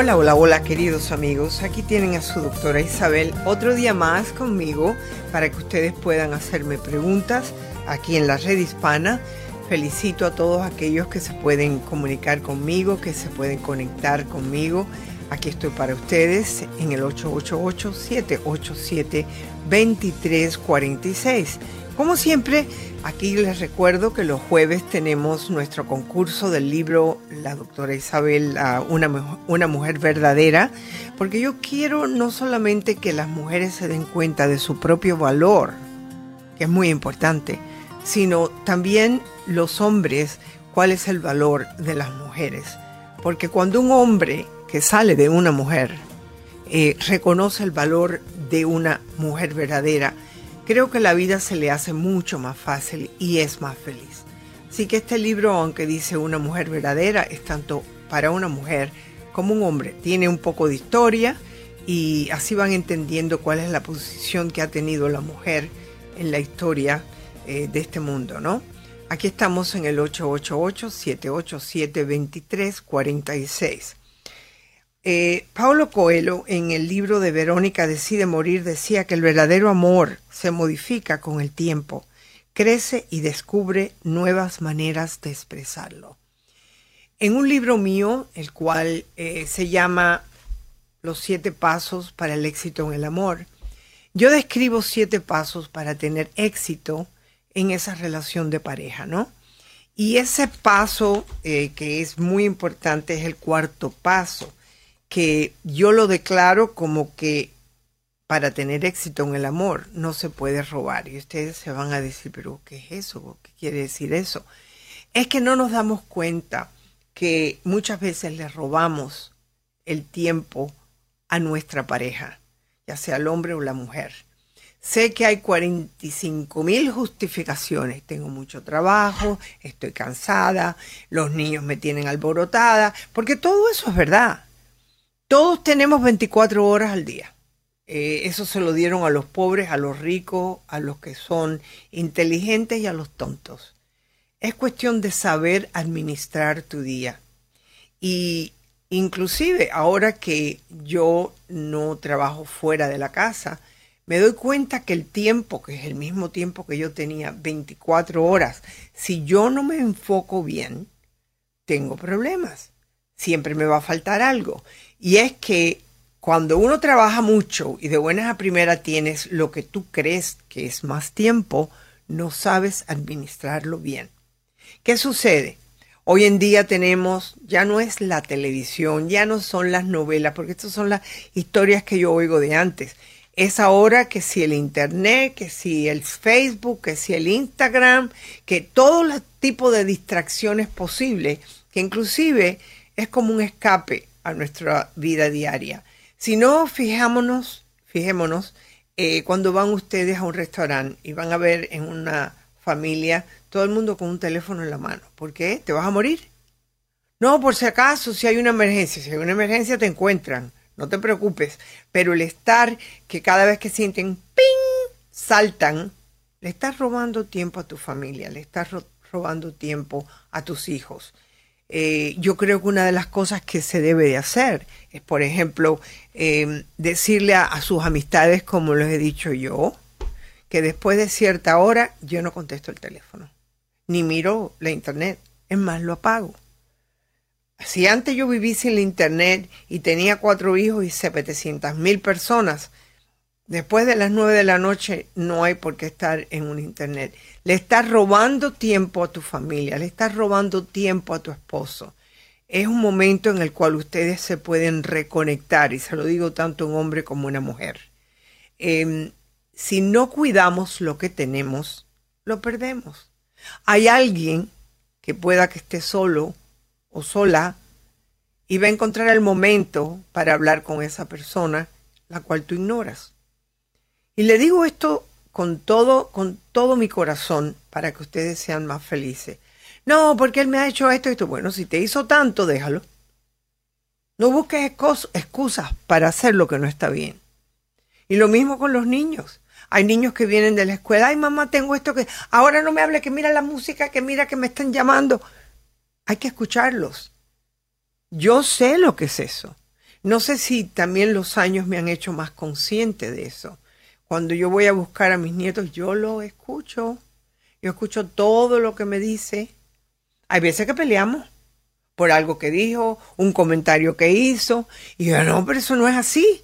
Hola, hola, hola queridos amigos. Aquí tienen a su doctora Isabel otro día más conmigo para que ustedes puedan hacerme preguntas aquí en la red hispana. Felicito a todos aquellos que se pueden comunicar conmigo, que se pueden conectar conmigo. Aquí estoy para ustedes en el 888-787-2346. Como siempre, aquí les recuerdo que los jueves tenemos nuestro concurso del libro La doctora Isabel, una, mujer verdadera, porque yo quiero no solamente que las mujeres se den cuenta de su propio valor, que es muy importante, sino también los hombres, cuál es el valor de las mujeres. Porque cuando un hombre que sale de una mujer eh, reconoce el valor de una mujer verdadera, creo que la vida se le hace mucho más fácil y es más feliz. Así que este libro, aunque dice una mujer verdadera, es tanto para una mujer como un hombre. Tiene un poco de historia y así van entendiendo cuál es la posición que ha tenido la mujer en la historia eh, de este mundo, ¿no? Aquí estamos en el 888-787-2346. Eh, Paulo Coelho, en el libro de Verónica Decide Morir, decía que el verdadero amor se modifica con el tiempo, crece y descubre nuevas maneras de expresarlo. En un libro mío, el cual eh, se llama Los siete pasos para el éxito en el amor, yo describo siete pasos para tener éxito en esa relación de pareja, ¿no? Y ese paso eh, que es muy importante es el cuarto paso que yo lo declaro como que para tener éxito en el amor no se puede robar. Y ustedes se van a decir, pero ¿qué es eso? ¿Qué quiere decir eso? Es que no nos damos cuenta que muchas veces le robamos el tiempo a nuestra pareja, ya sea el hombre o la mujer. Sé que hay 45 mil justificaciones. Tengo mucho trabajo, estoy cansada, los niños me tienen alborotada, porque todo eso es verdad. Todos tenemos 24 horas al día. Eh, eso se lo dieron a los pobres, a los ricos, a los que son inteligentes y a los tontos. Es cuestión de saber administrar tu día. Y inclusive ahora que yo no trabajo fuera de la casa, me doy cuenta que el tiempo, que es el mismo tiempo que yo tenía, 24 horas, si yo no me enfoco bien, tengo problemas. Siempre me va a faltar algo. Y es que cuando uno trabaja mucho y de buenas a primera tienes lo que tú crees que es más tiempo, no sabes administrarlo bien. ¿Qué sucede? Hoy en día tenemos, ya no es la televisión, ya no son las novelas, porque estas son las historias que yo oigo de antes. Es ahora que si el Internet, que si el Facebook, que si el Instagram, que todo el tipo de distracciones posibles, que inclusive es como un escape a nuestra vida diaria. Si no, fijámonos, fijémonos, eh, cuando van ustedes a un restaurante y van a ver en una familia todo el mundo con un teléfono en la mano. ¿Por qué? ¿Te vas a morir? No, por si acaso, si hay una emergencia, si hay una emergencia te encuentran, no te preocupes. Pero el estar que cada vez que sienten ¡ping! saltan, le estás robando tiempo a tu familia, le estás robando tiempo a tus hijos. Eh, yo creo que una de las cosas que se debe de hacer es, por ejemplo, eh, decirle a, sus amistades, como les he dicho yo, que después de cierta hora yo no contesto el teléfono, ni miro la internet, es más, lo apago. Si antes yo viví sin la internet y tenía cuatro hijos y 700 mil personas, Después de las nueve de la noche no hay por qué estar en un internet. Le estás robando tiempo a tu familia, le estás robando tiempo a tu esposo. es un momento en el cual ustedes se pueden reconectar, y se lo digo tanto un hombre como una mujer. Em, si no cuidamos lo que tenemos, lo perdemos. Hay alguien que pueda que esté solo o sola y va a encontrar el momento para hablar con esa persona, la cual tú ignoras. Y le digo esto con todo, con todo mi corazón para que ustedes sean más felices. No, porque él me ha hecho esto y esto. Bueno, si te hizo tanto, déjalo. No busques excusas para hacer lo que no está bien. Y lo mismo con los niños. Hay niños que vienen de la escuela, ay mamá, tengo esto que... Ahora no me hable, que mira la música, que mira que me están llamando. Hay que escucharlos. Yo sé lo que es eso. No sé si también los años me han hecho más consciente de eso. Cuando yo voy a buscar a mis nietos, yo lo escucho. Yo escucho todo lo que me dice. Hay veces que peleamos por algo que dijo, un comentario que hizo, y yo, no, pero eso no es así.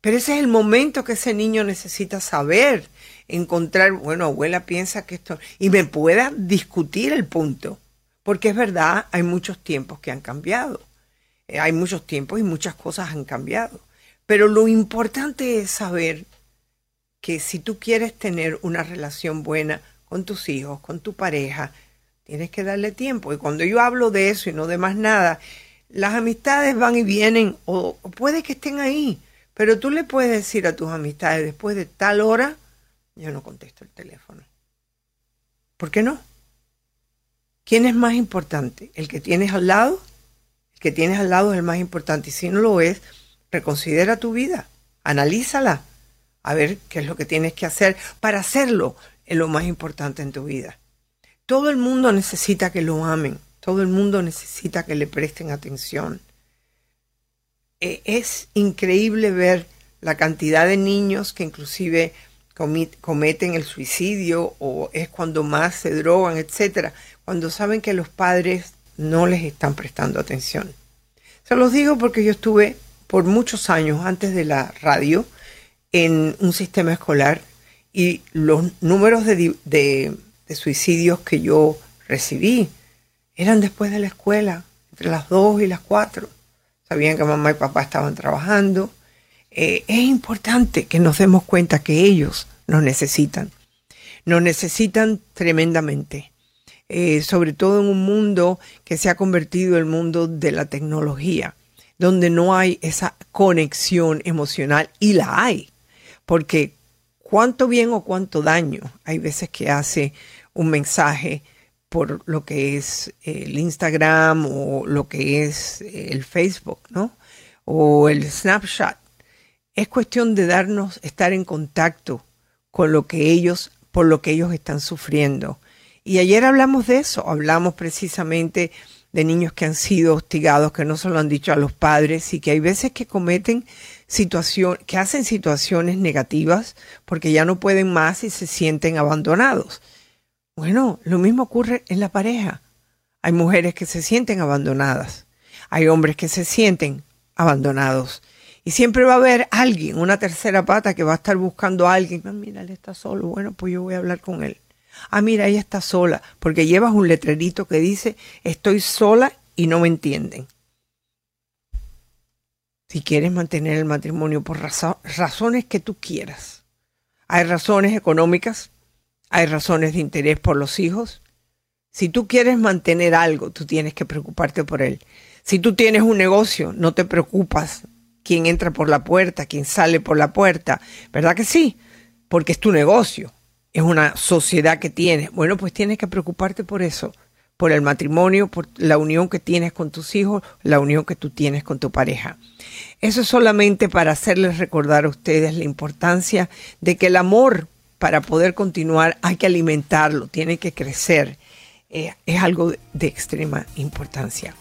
Pero ese es el momento que ese niño necesita saber, encontrar, bueno, abuela piensa que esto, y me pueda discutir el punto. Porque es verdad, hay muchos tiempos que han cambiado. Eh, hay muchos tiempos y muchas cosas han cambiado. Pero lo importante es saber que si tú quieres tener una relación buena con tus hijos, con tu pareja, tienes que darle tiempo. Y cuando yo hablo de eso y no de más nada, las amistades van y vienen o, puede que estén ahí pero tú le puedes decir a tus amistades, después de tal hora, yo no contesto el teléfono. ¿Por qué no? ¿Quién es más importante? ¿El que tienes al lado? El que tienes al lado es el más importante. Y si no lo es, reconsidera tu vida, analízala, a ver qué es lo que tienes que hacer para hacerlo en lo más importante en tu vida. Todo el mundo necesita que lo amen, todo el mundo necesita que le presten atención. Eh, es increíble ver la cantidad de niños que inclusive cometen el suicidio o es cuando más se drogan, etcétera, cuando saben que los padres no les están prestando atención. Se los digo porque yo estuve por muchos años antes de la radio en un sistema escolar y los números de, de suicidios que yo recibí eran después de la escuela, entre las 2 y las 4 sabían que mamá y papá estaban trabajando. Eh, es importante que nos demos cuenta que ellos nos necesitan. Nos necesitan tremendamente. Eh, sobre todo en un mundo que se ha convertido en el mundo de la tecnología, donde no hay esa conexión emocional y la hay, porque cuánto bien o cuánto daño hay veces que hace un mensaje por lo que es el Instagram o lo que es el Facebook, ¿no? O el Snapchat. Es cuestión de darnos, estar en contacto con lo que ellos, por lo que ellos están sufriendo. Y ayer hablamos de eso, hablamos precisamente de niños que han sido hostigados, que no se lo han dicho a los padres y que hay veces que cometen situaciones, que hacen situaciones negativas porque ya no pueden más y se sienten abandonados. Bueno, lo mismo ocurre en la pareja. Hay mujeres que se sienten abandonadas. Hay hombres que se sienten abandonados. Y siempre va a haber alguien, una tercera pata, que va a estar buscando a alguien. Ah, mira, él está solo. Bueno, pues yo voy a hablar con él. Ah, mira, ella está sola. Porque llevas un letrerito que dice, estoy sola y no me entienden. Si quieres mantener el matrimonio por razones que tú quieras. Hay razones económicas, hay razones de interés por los hijos. Si tú quieres mantener algo, tú tienes que preocuparte por él. Si tú tienes un negocio, no te preocupas quién entra por la puerta, quién sale por la puerta. ¿Verdad que sí? Porque es tu negocio, es una sociedad que tienes. Bueno, pues tienes que preocuparte por eso, por el matrimonio, por la unión que tienes con tus hijos, la unión que tú tienes con tu pareja. Eso es solamente para hacerles recordar a ustedes la importancia de que el amor para poder continuar hay que alimentarlo, tiene que crecer. Eh, es algo de extrema importancia.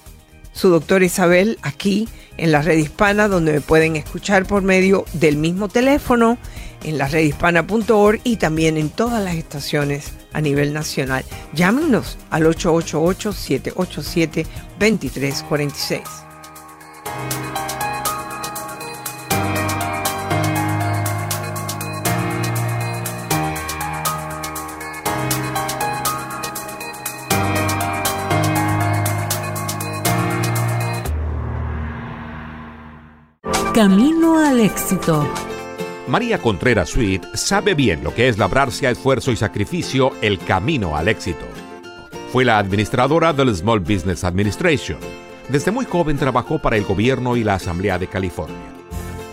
Su doctora Isabel aquí en la red hispana, donde me pueden escuchar por medio del mismo teléfono en la redhispana.org y también en todas las estaciones a nivel nacional. Llámenos al 888-787-2346. Camino al éxito. María Contreras Sweet sabe bien lo que es labrarse a esfuerzo y sacrificio el camino al éxito. Fue la administradora del Small Business Administration. Desde muy joven trabajó para el gobierno y la Asamblea de California.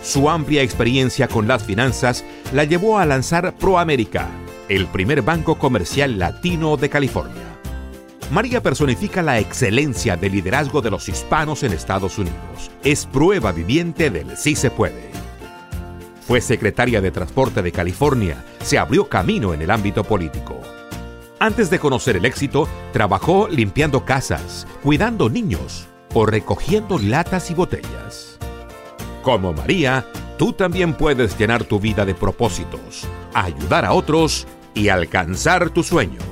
Su amplia experiencia con las finanzas la llevó a lanzar ProAmerica, el primer banco comercial latino de California. María personifica la excelencia de liderazgo de los hispanos en Estados Unidos. Es prueba viviente del sí se puede. Fue secretaria de Transporte de California, se abrió camino en el ámbito político. Antes de conocer el éxito, trabajó limpiando casas, cuidando niños o recogiendo latas y botellas. Como María, tú también puedes llenar tu vida de propósitos, ayudar a otros y alcanzar tus sueños.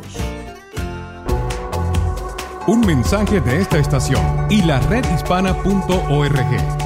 Un mensaje de esta estación y la redhispana.org.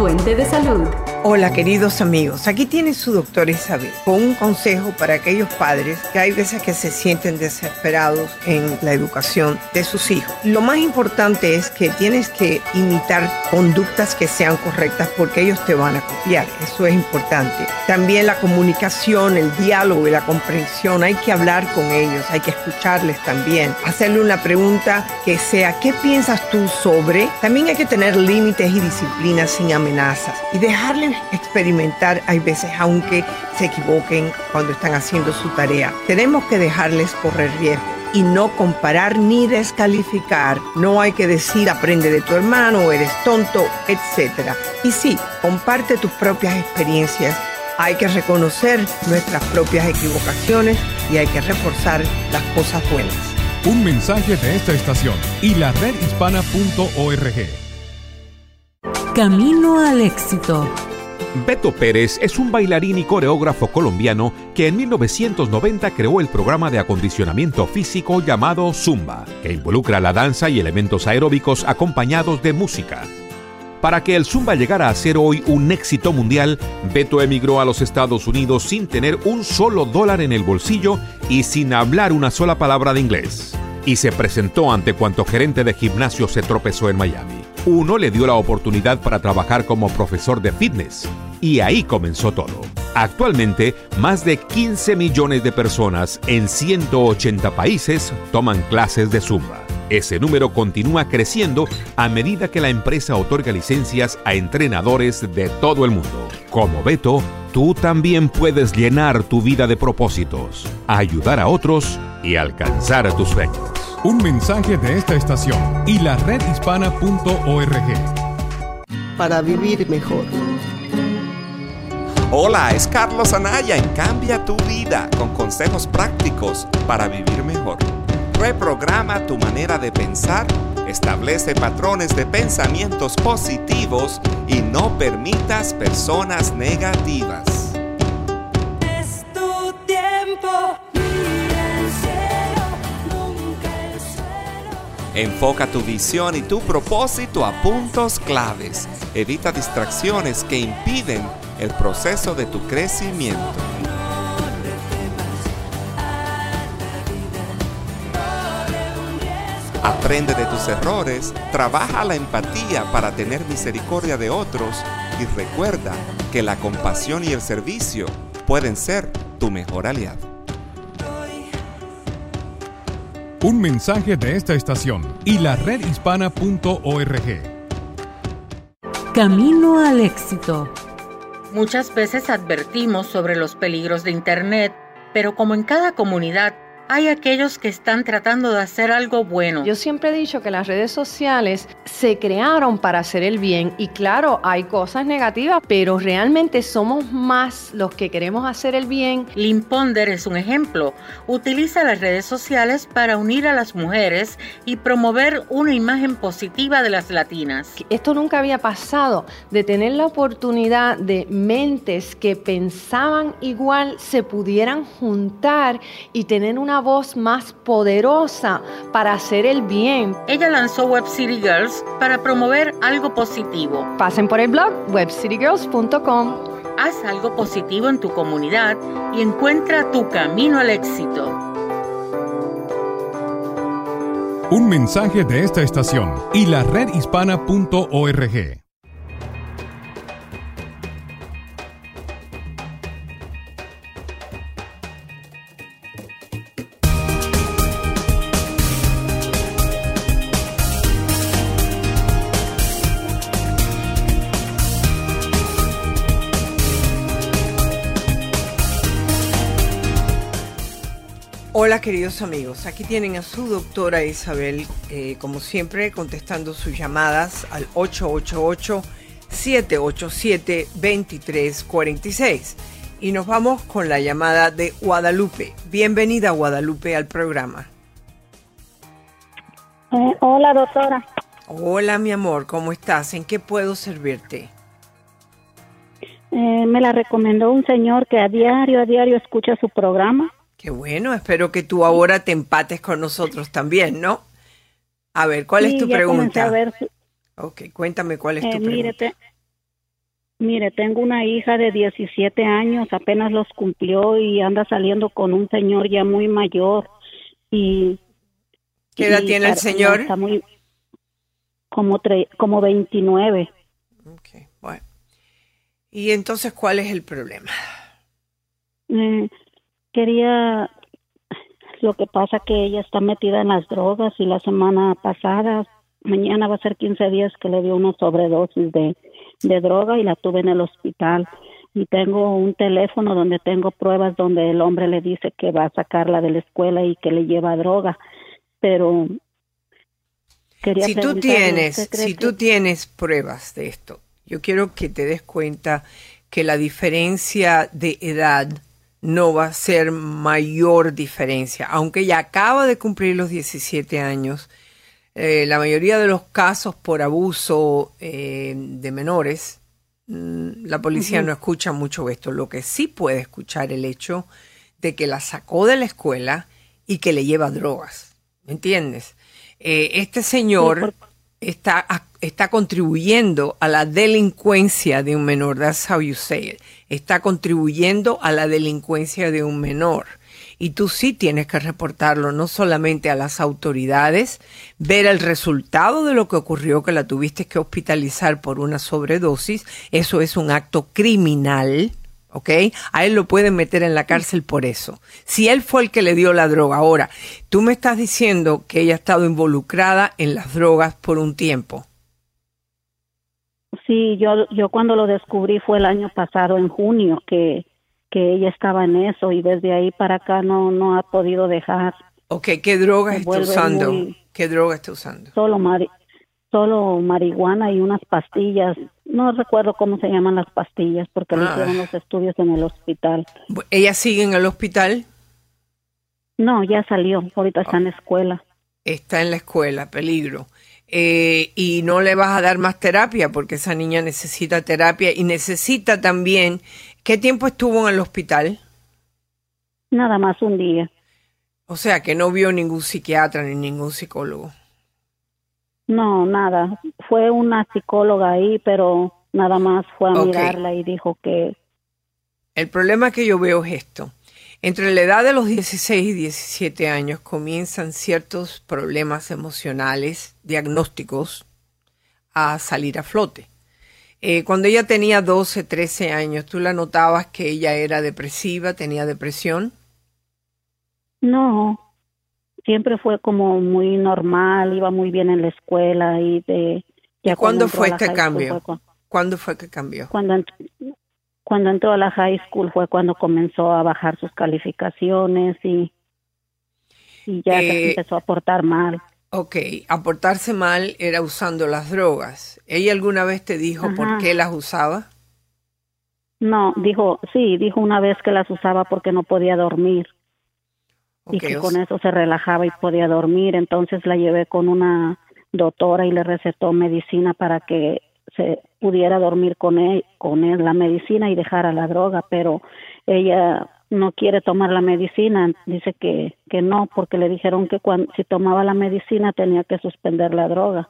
Fuente de salud. Hola queridos amigos, aquí tiene su doctor Isabel con un consejo para aquellos padres que hay veces que se sienten desesperados en la educación de sus hijos. Lo más importante es que tienes que imitar conductas que sean correctas porque ellos te van a copiar, eso es importante. También la comunicación, el diálogo y la comprensión, hay que hablar con ellos, hay que escucharles también, hacerle una pregunta que sea ¿qué piensas tú sobre? También hay que tener límites y disciplinas sin amenazas y dejarles experimentar, hay veces, aunque se equivoquen cuando están haciendo su tarea. Tenemos que dejarles correr riesgo y no comparar ni descalificar. No hay que decir aprende de tu hermano, eres tonto, etc. Y sí, comparte tus propias experiencias. Hay que reconocer nuestras propias equivocaciones y hay que reforzar las cosas buenas. Un mensaje de esta estación y la redhispana.org. Camino al éxito. Beto Pérez es un bailarín y coreógrafo colombiano que en 1990 creó el programa de acondicionamiento físico llamado Zumba, que involucra la danza y elementos aeróbicos acompañados de música. Para que el Zumba llegara a ser hoy un éxito mundial, Beto emigró a los Estados Unidos sin tener un solo dólar en el bolsillo y sin hablar una sola palabra de inglés. Y se presentó ante cuanto gerente de gimnasio se tropezó en Miami. Uno le dio la oportunidad para trabajar como profesor de fitness. Y ahí comenzó todo. Actualmente, más de 15 millones de personas en 180 países toman clases de Zumba. Ese número continúa creciendo a medida que la empresa otorga licencias a entrenadores de todo el mundo. Como Beto, tú también puedes llenar tu vida de propósitos, ayudar a otros y alcanzar tus sueños. Un mensaje de esta estación y la redhispana.org. Para vivir mejor. Hola, es Carlos Anaya en Cambia tu vida con consejos prácticos para vivir mejor. Reprograma tu manera de pensar, establece patrones de pensamientos positivos y no permitas personas negativas. Enfoca tu visión y tu propósito a puntos claves. Evita distracciones que impiden el proceso de tu crecimiento. Aprende de tus errores, trabaja la empatía para tener misericordia de otros y recuerda que la compasión y el servicio pueden ser tu mejor aliado. Un mensaje de esta estación y la redhispana.org. Camino al éxito. Muchas veces advertimos sobre los peligros de Internet, pero como en cada comunidad, hay aquellos que están tratando de hacer algo bueno. Yo siempre he dicho que las redes sociales se crearon para hacer el bien y claro, hay cosas negativas, pero realmente somos más los que queremos hacer el bien. Lynn Ponder es un ejemplo. Utiliza las redes sociales para unir a las mujeres y promover una imagen positiva de las latinas. Esto nunca había pasado, de tener la oportunidad de mentes que pensaban igual se pudieran juntar y tener una voz más poderosa para hacer el bien. Ella lanzó Web City Girls para promover algo positivo. Pasen por el blog webcitygirls.com. Haz algo positivo en tu comunidad y encuentra tu camino al éxito. Un mensaje de esta estación y la redhispana.org. Hola queridos amigos, aquí tienen a su doctora Isabel, eh, como siempre, contestando sus llamadas al 888-787-2346. Y nos vamos con la llamada de Guadalupe. Bienvenida Guadalupe al programa. Eh, hola, doctora. Hola mi amor, ¿cómo estás? ¿En qué puedo servirte? Eh, me la recomendó un señor que a diario, a diario escucha su programa. Qué bueno, espero que tú ahora te empates con nosotros también, ¿no? A ver, ¿cuál Sí, es tu ya pregunta? a ver su- Ok, cuéntame cuál es eh, tu pregunta. mire, tengo una hija de 17 años, apenas los cumplió y anda saliendo con un señor ya muy mayor. Y, ¿Qué edad y tiene el señor? Está muy, como, tre- como 29. Ok, bueno. ¿Y entonces cuál es el problema? Eh, quería lo que pasa que ella está metida en las drogas y la semana pasada mañana va a ser 15 días que le dio una sobredosis de, de droga y la tuve en el hospital. Y tengo un teléfono donde tengo pruebas donde el hombre le dice que va a sacarla de la escuela y que le lleva droga. Pero quería Si tú tienes, ¿usted cree si que- tú tienes pruebas de esto, yo quiero que te des cuenta que la diferencia de edad no va a ser mayor diferencia, aunque ella acaba de cumplir los 17 años. eh, la mayoría de los casos por abuso eh, de menores, mm, la policía no escucha mucho esto. Lo que sí puede escuchar el hecho de que la sacó de la escuela y que le lleva drogas. ¿Me entiendes? Eh, este señor está contribuyendo a la delincuencia de un menor. That's how you say it. Está contribuyendo a la delincuencia de un menor. Y tú sí tienes que reportarlo, no solamente a las autoridades, ver el resultado de lo que ocurrió, que la tuviste que hospitalizar por una sobredosis. Eso es un acto criminal. ¿Ok? A él lo pueden meter en la cárcel por eso. Si él fue el que le dio la droga. Ahora, tú me estás diciendo que ella ha estado involucrada en las drogas por un tiempo. Sí, yo, yo cuando lo descubrí fue el año pasado, en junio, que, que ella estaba en eso y desde ahí para acá no, no ha podido dejar. Ok, ¿qué droga está usando? ¿Qué droga está usando? Solo, mari- solo marihuana y unas pastillas. No recuerdo cómo se llaman las pastillas porque le Ah. hicieron los estudios en el hospital. ¿Ella sigue en el hospital? No, ya salió, ahorita está en la escuela. Está en la escuela, peligro. Eh, y no le vas a dar más terapia porque esa niña necesita terapia y necesita también... ¿Qué tiempo estuvo en el hospital? Nada más un día. O sea, que no vio ningún psiquiatra ni ningún psicólogo. No, nada. Fue una psicóloga ahí, pero nada más fue a mirarla y dijo que El problema que yo veo es esto. Entre la edad de los 16 y 17 años comienzan ciertos problemas emocionales, diagnósticos, a salir a flote. Eh, cuando ella tenía 12, 13 años, ¿tú la notabas que ella era depresiva, tenía depresión? no. Siempre fue como muy normal, iba muy bien en la escuela y de... ya ¿Cuándo entró fue este cambio? fue cu- ¿Cuándo fue que cambió? Cuando, ent- cuando entró a la high school fue cuando comenzó a bajar sus calificaciones y, y ya se Eh, empezó a portar mal. Ok, aportarse mal era usando las drogas. ¿Ella alguna vez te dijo por qué las usaba? No, dijo, sí, dijo una vez que las usaba porque no podía dormir y que con eso se relajaba y podía dormir. Entonces la llevé con una doctora y le recetó medicina para que se pudiera dormir con él, con él la medicina y dejara la droga, pero ella no quiere tomar la medicina, dice que, que no, porque le dijeron que cuando, si tomaba la medicina tenía que suspender la droga.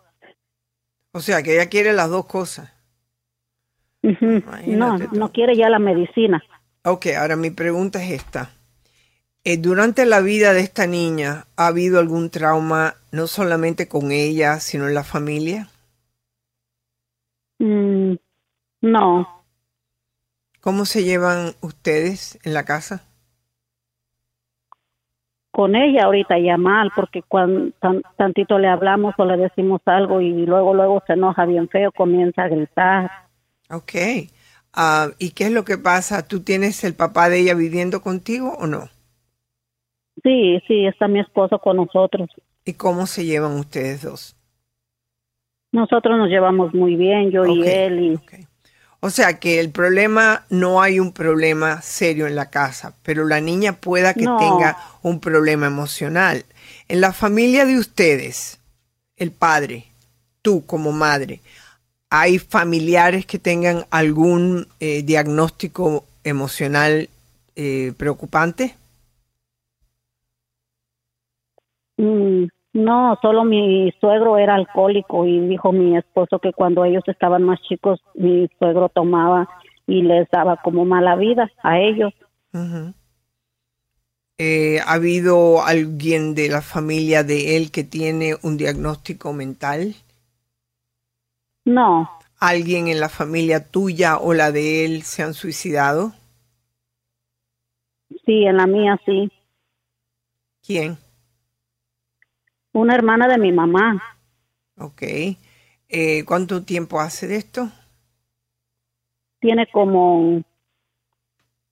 O sea, que ella quiere las dos cosas. No, no quiere ya la medicina. Ok, ahora mi pregunta es esta. Eh, durante la vida de esta niña, ¿ha habido algún trauma no solamente con ella, sino en la familia? Mm, no, ¿Cómo se llevan ustedes en la casa? con ella ahorita ya mal, porque cuando tan- tantito le hablamos o le decimos algo y luego luego se enoja bien feo, comienza a gritar. Ok. Ah, ¿Y qué es lo que pasa? ¿Tú tienes el papá de ella viviendo contigo o no? Sí, sí, está mi esposo con nosotros. ¿Y cómo se llevan ustedes dos? Nosotros nos llevamos muy bien, yo y él. Y, O sea que el problema, no hay un problema serio en la casa, pero la niña pueda que No. tenga un problema emocional. En la familia de ustedes, el padre, tú como madre, ¿hay familiares que tengan algún eh, diagnóstico emocional eh, preocupante? Mm, no, solo mi suegro era alcohólico y dijo mi esposo que cuando ellos estaban más chicos, mi suegro tomaba y les daba como mala vida a ellos. Eh, ¿Ha habido alguien de la familia de él que tiene un diagnóstico mental? No, ¿Alguien en la familia tuya o la de él se han suicidado? sí, en la mía sí. ¿Quién? Una hermana de mi mamá. Ok. Eh, ¿Cuánto tiempo hace de esto? Tiene como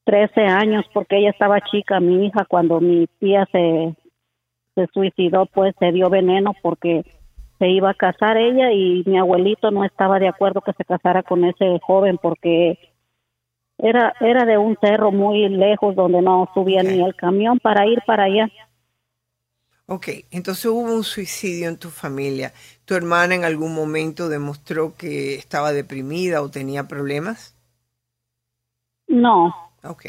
13 años porque ella estaba chica, mi hija, cuando mi tía se, se suicidó, pues se dio veneno porque se iba a casar ella y mi abuelito no estaba de acuerdo que se casara con ese joven porque era era de un cerro muy lejos donde no subía ni el camión para ir para allá. Ok, entonces hubo un suicidio en tu familia. ¿Tu hermana en algún momento demostró que estaba deprimida o tenía problemas? No, Ok.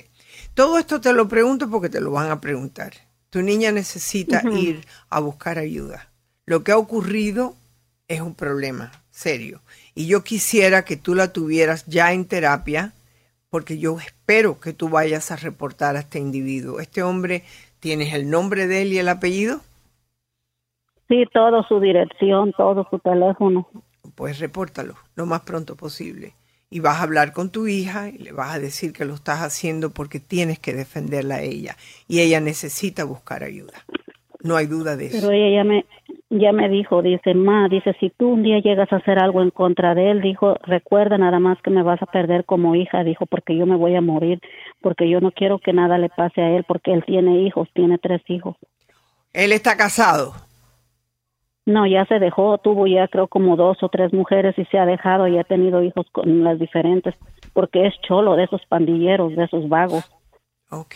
Todo esto te lo pregunto porque te lo van a preguntar. Tu niña necesita ir a buscar ayuda. Lo que ha ocurrido es un problema serio. Y yo quisiera que tú la tuvieras ya en terapia porque yo espero que tú vayas a reportar a este individuo. Este hombre, ¿tienes el nombre de él y el apellido? Sí, todo su dirección, todo su teléfono. Pues repórtalo lo más pronto posible. Y vas a hablar con tu hija y le vas a decir que lo estás haciendo porque tienes que defenderla a ella. Y ella necesita buscar ayuda. No hay duda de eso. Pero ella ya me, ya me dijo, dice, ma, dice, si tú un día llegas a hacer algo en contra de él, dijo, recuerda nada más que me vas a perder como hija, dijo, porque yo me voy a morir, porque yo no quiero que nada le pase a él, porque él tiene hijos, tiene tres hijos. Él está casado. No, ya se dejó, tuvo ya creo como dos o tres mujeres y se ha dejado y ha tenido hijos con las diferentes, porque es cholo de esos pandilleros, de esos vagos. Ok.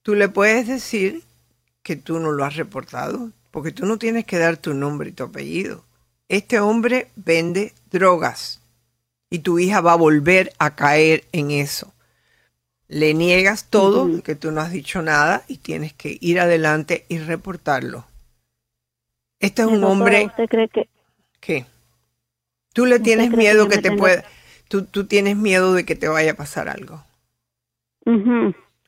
Tú le puedes decir que tú no lo has reportado, porque tú no tienes que dar tu nombre y tu apellido. Este hombre vende drogas y tu hija va a volver a caer en eso. Le niegas todo, que tú no has dicho nada y tienes que ir adelante y reportarlo. Este es un Doctora, hombre ¿Usted cree que ¿Qué? Tú le ¿Usted tienes que miedo que me te pueda, tú, tú tienes miedo de que te vaya a pasar algo.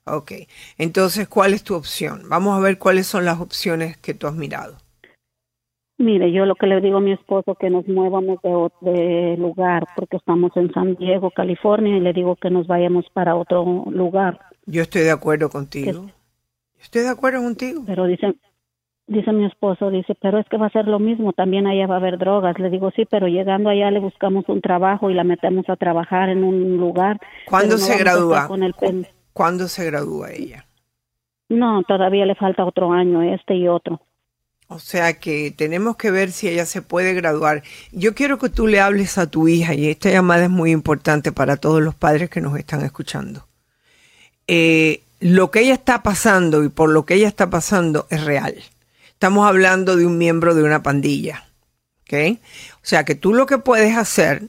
Ok, entonces, ¿cuál es tu opción? Vamos a ver cuáles son las opciones que tú has mirado. Mire, yo lo que le digo a mi esposo que nos muevamos de, de lugar porque estamos en San Diego, California y le digo que nos vayamos para otro lugar. Yo estoy de acuerdo contigo. Estoy de acuerdo contigo. Pero dice, dice mi esposo, dice, pero es que va a ser lo mismo, también allá va a haber drogas. Le digo, sí, pero llegando allá le buscamos un trabajo y la metemos a trabajar en un lugar. ¿Cuándo no se gradúa? con el pen- ¿Cuándo se gradúa ella? No, todavía le falta otro año, este y otro. O sea que tenemos que ver si ella se puede graduar. Yo quiero que tú le hables a tu hija y esta llamada es muy importante para todos los padres que nos están escuchando. Eh, lo que ella está pasando y por lo que ella está pasando es real. Estamos hablando de un miembro de una pandilla. ¿Ok? O sea que tú lo que puedes hacer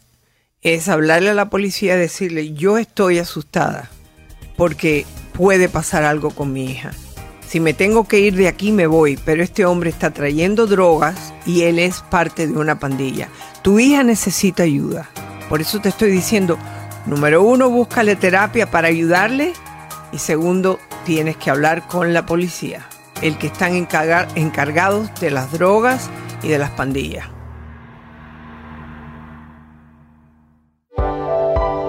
es hablarle a la policía y decirle, yo estoy asustada porque puede pasar algo con mi hija. Si me tengo que ir de aquí, me voy, pero este hombre está trayendo drogas y él es parte de una pandilla. Tu hija necesita ayuda. Por eso te estoy diciendo, número uno, búscale terapia para ayudarle y segundo, tienes que hablar con la policía, el que están encarga- encargados de las drogas y de las pandillas.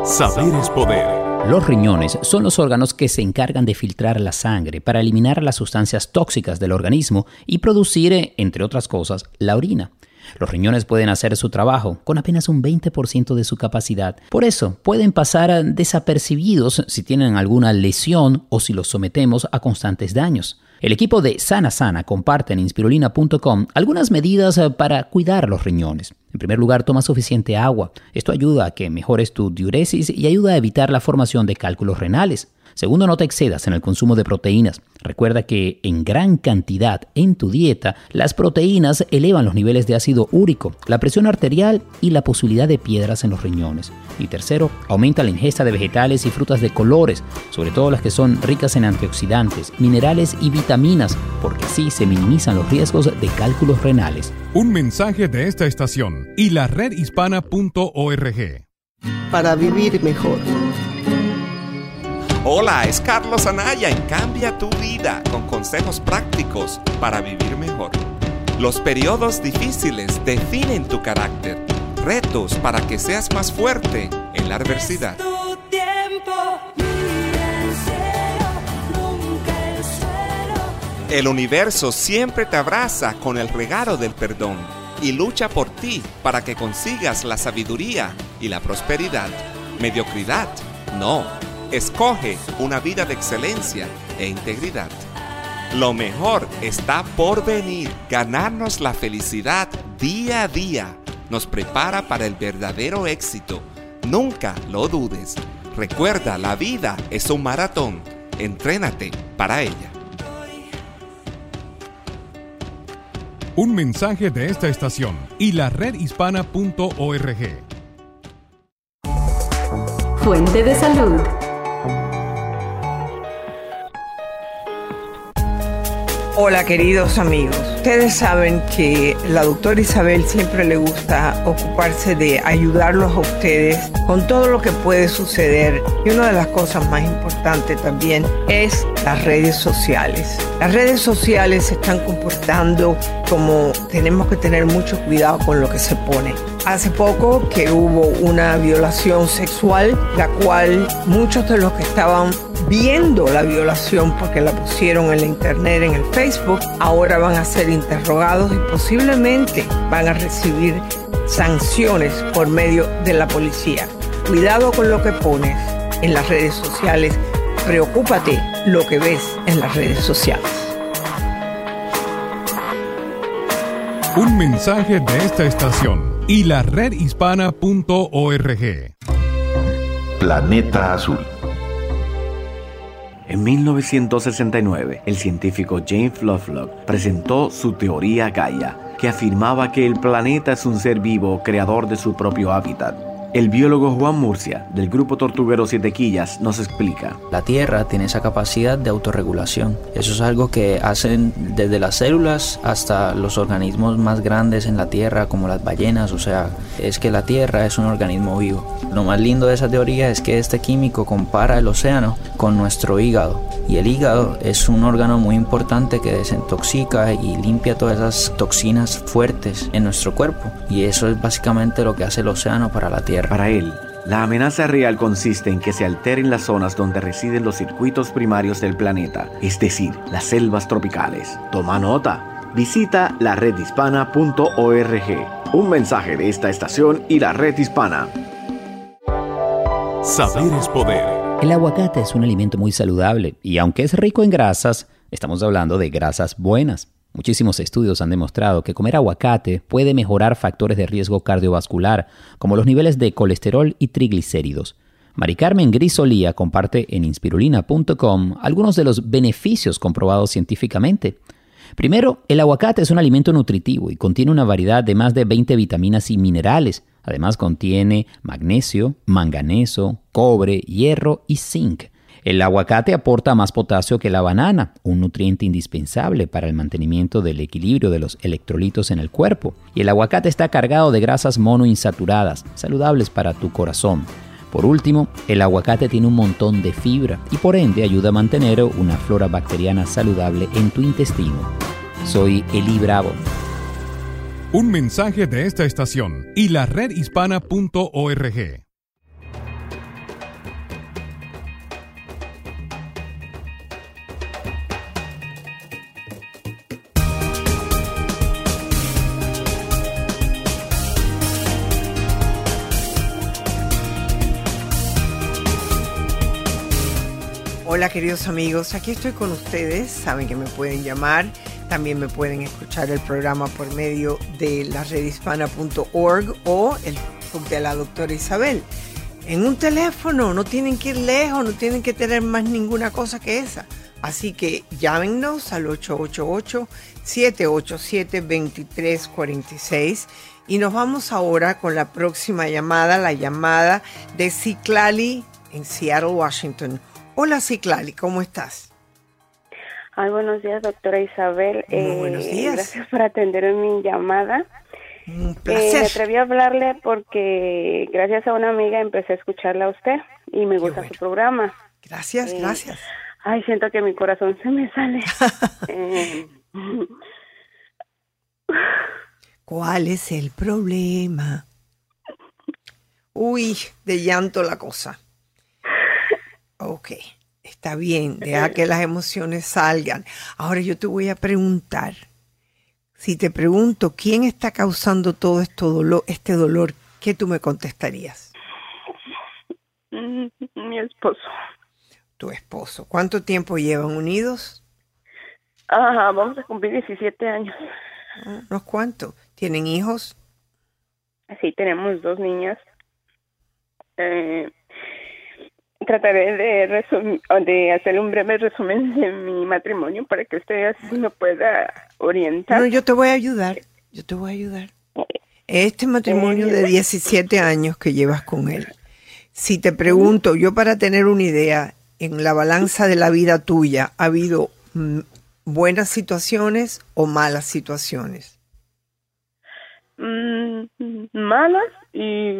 Saber es poder. Los riñones son los órganos que se encargan de filtrar la sangre para eliminar las sustancias tóxicas del organismo y producir, eh, entre otras cosas, la orina. Los riñones pueden hacer su trabajo con apenas un 20% de su capacidad. Por eso, pueden pasar eh, desapercibidos si tienen alguna lesión o si los sometemos a constantes daños. El equipo de Sana Sana comparte en inspirulina.com algunas medidas eh, para cuidar los riñones. En primer lugar, toma suficiente agua. Esto ayuda a que mejores tu diuresis y ayuda a evitar la formación de cálculos renales. Segundo, no te excedas en el consumo de proteínas. Recuerda que en gran cantidad en tu dieta, las proteínas elevan los niveles de ácido úrico, la presión arterial y la posibilidad de piedras en los riñones. Y tercero, aumenta la ingesta de vegetales y frutas de colores, sobre todo las que son ricas en antioxidantes, minerales y vitaminas, porque así se minimizan los riesgos de cálculos renales. Un mensaje de esta estación y la redhispana.org. Para vivir mejor. Hola, es Carlos Anaya en Cambia tu vida con consejos prácticos para vivir mejor. Los periodos difíciles definen tu carácter, retos para que seas más fuerte en la adversidad. El universo siempre te abraza con el regalo del perdón y lucha por ti para que consigas la sabiduría y la prosperidad. Mediocridad, no. Escoge una vida de excelencia e integridad. Lo mejor está por venir. Ganarnos la felicidad día a día nos prepara para el verdadero éxito. Nunca lo dudes. Recuerda, la vida es un maratón. Entrénate para ella. Un mensaje de esta estación y la redhispana.org. Fuente de salud. Hola queridos amigos, ustedes saben que la doctora Isabel siempre le gusta ocuparse de ayudarlos a ustedes con todo lo que puede suceder y una de las cosas más importantes también es las redes sociales. Las redes sociales se están comportando como tenemos que tener mucho cuidado con lo que se pone. Hace poco que hubo una violación sexual, la cual muchos de los que estaban viendo la violación porque la pusieron en la internet, en el Facebook, ahora van a ser interrogados y posiblemente van a recibir sanciones por medio de la policía. Cuidado con lo que pones en las redes sociales, preocúpate lo que ves en las redes sociales. Un mensaje de esta estación y la redhispana.org. Planeta Azul. En 1969, el científico James Lovelock presentó su teoría Gaia, que afirmaba que el planeta es un ser vivo creador de su propio hábitat. El biólogo Juan Murcia, del grupo Tortuguero Siete Quillas, nos explica. La Tierra tiene esa capacidad de autorregulación. Eso es algo que hacen desde las células hasta los organismos más grandes en la Tierra, como las ballenas. O sea, es que la Tierra es un organismo vivo. Lo más lindo de esa teoría es que este químico compara el océano con nuestro hígado. Y el hígado es un órgano muy importante que desintoxica y limpia todas esas toxinas fuertes en nuestro cuerpo. Y eso es básicamente lo que hace el océano para la Tierra. Para él, la amenaza real consiste en que se alteren las zonas donde residen los circuitos primarios del planeta, es decir, las selvas tropicales. Toma nota. Visita la redhispana.org. Un mensaje de esta estación y la red hispana. Saber es poder. El aguacate es un alimento muy saludable y aunque es rico en grasas, estamos hablando de grasas buenas. Muchísimos estudios han demostrado que comer aguacate puede mejorar factores de riesgo cardiovascular, como los niveles de colesterol y triglicéridos. Mari Carmen Grisolía comparte en inspirulina.com algunos de los beneficios comprobados científicamente. Primero, el aguacate es un alimento nutritivo y contiene una variedad de más de 20 vitaminas y minerales. Además contiene magnesio, manganeso, cobre, hierro y zinc. El aguacate aporta más potasio que la banana, un nutriente indispensable para el mantenimiento del equilibrio de los electrolitos en el cuerpo. Y el aguacate está cargado de grasas monoinsaturadas, saludables para tu corazón. Por último, el aguacate tiene un montón de fibra y por ende ayuda a mantener una flora bacteriana saludable en tu intestino. Soy Eli Bravo. Un mensaje de esta estación y la redhispana.org. Hola queridos amigos, aquí estoy con ustedes. Saben que me pueden llamar, también me pueden escuchar el programa por medio de la redhispana.org o el de la doctora Isabel. En un teléfono, no tienen que ir lejos, no tienen que tener más ninguna cosa que esa. Así que llámenos al 888-787-2346 y nos vamos ahora con la próxima llamada, la llamada de Ciclali en Seattle, Washington. Hola Ciclali, ¿cómo estás? Ay, buenos días, doctora Isabel. Muy buenos días. Gracias por atender mi llamada. Un Eh, placer. me atreví a hablarle porque gracias a una amiga empecé a escucharla a usted y me gusta su programa. Gracias, Eh, gracias. Ay, siento que mi corazón se me sale. Eh, ¿Cuál es el problema? Uy, de llanto la cosa. Ok, está bien, deja que las emociones salgan. Ahora yo te voy a preguntar, si te pregunto quién está causando todo esto dolor, este dolor, ¿qué tú me contestarías? mi esposo. Tu esposo. ¿Cuánto tiempo llevan unidos? Ajá, vamos a cumplir 17 años. ¿Unos cuantos? ¿Tienen hijos? Sí, tenemos dos niñas. Eh, trataré de, resum- o de hacer un breve resumen de mi matrimonio para que usted así me pueda orientar. No, yo te voy a ayudar. Yo te voy a ayudar. Este matrimonio de 17 años que llevas con él, si te pregunto, yo para tener una idea, en la balanza de la vida tuya, ¿ha habido mm, buenas situaciones o malas situaciones? Mm, malas y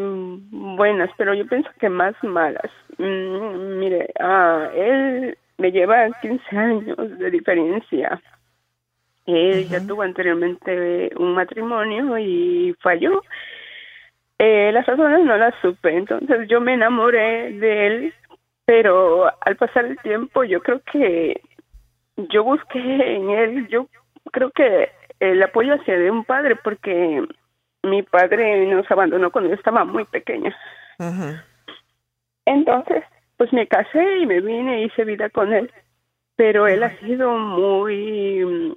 buenas, pero yo pienso que más malas. Mm, mire, ah, él me lleva 15 años de diferencia. Él ya tuvo anteriormente un matrimonio y falló. Eh, las razones no las supe, entonces yo me enamoré de él, pero al pasar el tiempo yo creo que yo busqué en él, yo creo que el apoyo hacia de un padre, porque mi padre nos abandonó cuando yo estaba muy pequeña. Entonces, pues me casé y me vine y hice vida con él, pero él ha sido muy, mm,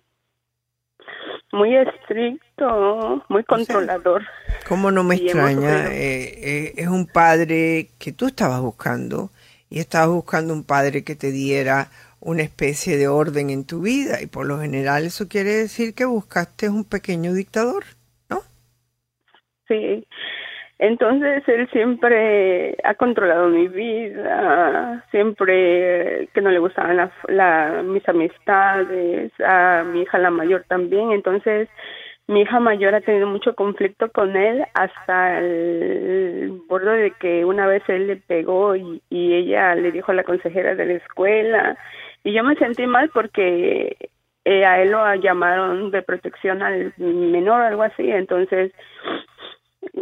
muy estricto, muy controlador. ¿Cómo no me Y extraña? Eh, eh, es un padre que tú estabas buscando y estabas buscando un padre que te diera una especie de orden en tu vida y por lo general eso quiere decir que buscaste un pequeño dictador. Sí. Entonces él siempre ha controlado mi vida, siempre que no le gustaban la, mis amistades, a mi hija la mayor también. Entonces mi hija mayor ha tenido mucho conflicto con él hasta el borde de que una vez él le pegó y, y ella le dijo a la consejera de la escuela y yo me sentí mal porque eh, a él lo llamaron de protección al menor algo así entonces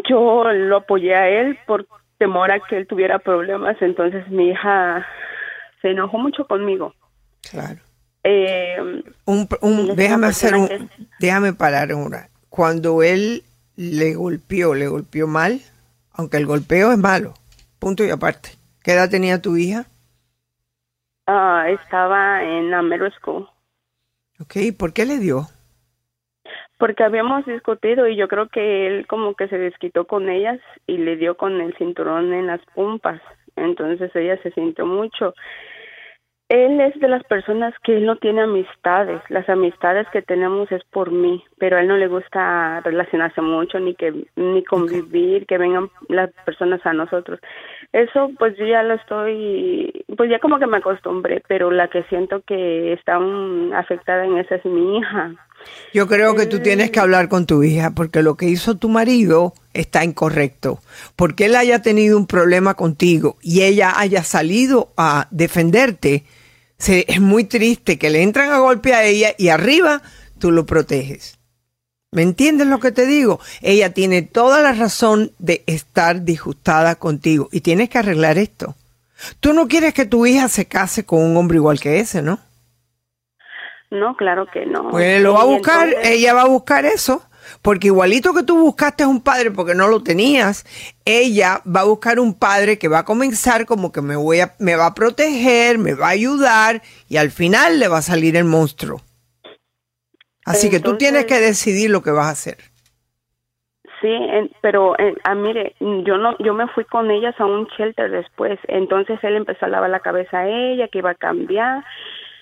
yo lo apoyé a él por temor a que él tuviera problemas entonces mi hija se enojó mucho conmigo Claro. eh, Un, un- una déjame hacer un, déjame parar ahora. Cuando él le golpeó, le golpeó mal, aunque el golpeo es malo, punto y aparte. ¿Qué edad tenía tu hija? ah, estaba en la middle school Ok, ¿por qué le dio? Porque habíamos discutido y yo creo que él como que se desquitó con ellas y le dio con el cinturón en las pompas. Entonces ella se sintió mucho. Él es de las personas que él no tiene amistades. Las amistades que tenemos es por mí, pero a él no le gusta relacionarse mucho ni que ni convivir, que vengan las personas a nosotros. Eso pues yo ya lo estoy, pues ya como que me acostumbré, pero la que siento que está afectada en esa es mi hija. Yo creo que tú tienes que hablar con tu hija porque lo que hizo tu marido está incorrecto. Porque él haya tenido un problema contigo y ella haya salido a defenderte, se- es muy triste que le entran a golpe a ella y arriba tú lo proteges. ¿Me entiendes lo que te digo? Ella tiene toda la razón de estar disgustada contigo y tienes que arreglar esto. Tú no quieres que tu hija se case con un hombre igual que ese, ¿no? No, claro que no. Pues lo va a buscar, entonces- ella va a buscar eso. Porque igualito que tú buscaste un padre porque no lo tenías, ella va a buscar un padre que va a comenzar como que me voy a, me va a proteger, me va a ayudar y al final le va a salir el monstruo. Así que tú tienes que decidir lo que vas a hacer. Sí, en- pero eh, ah, mire, yo no, yo me fui con ellas a un shelter después, entonces él empezó a lavar la cabeza a ella, que iba a cambiar.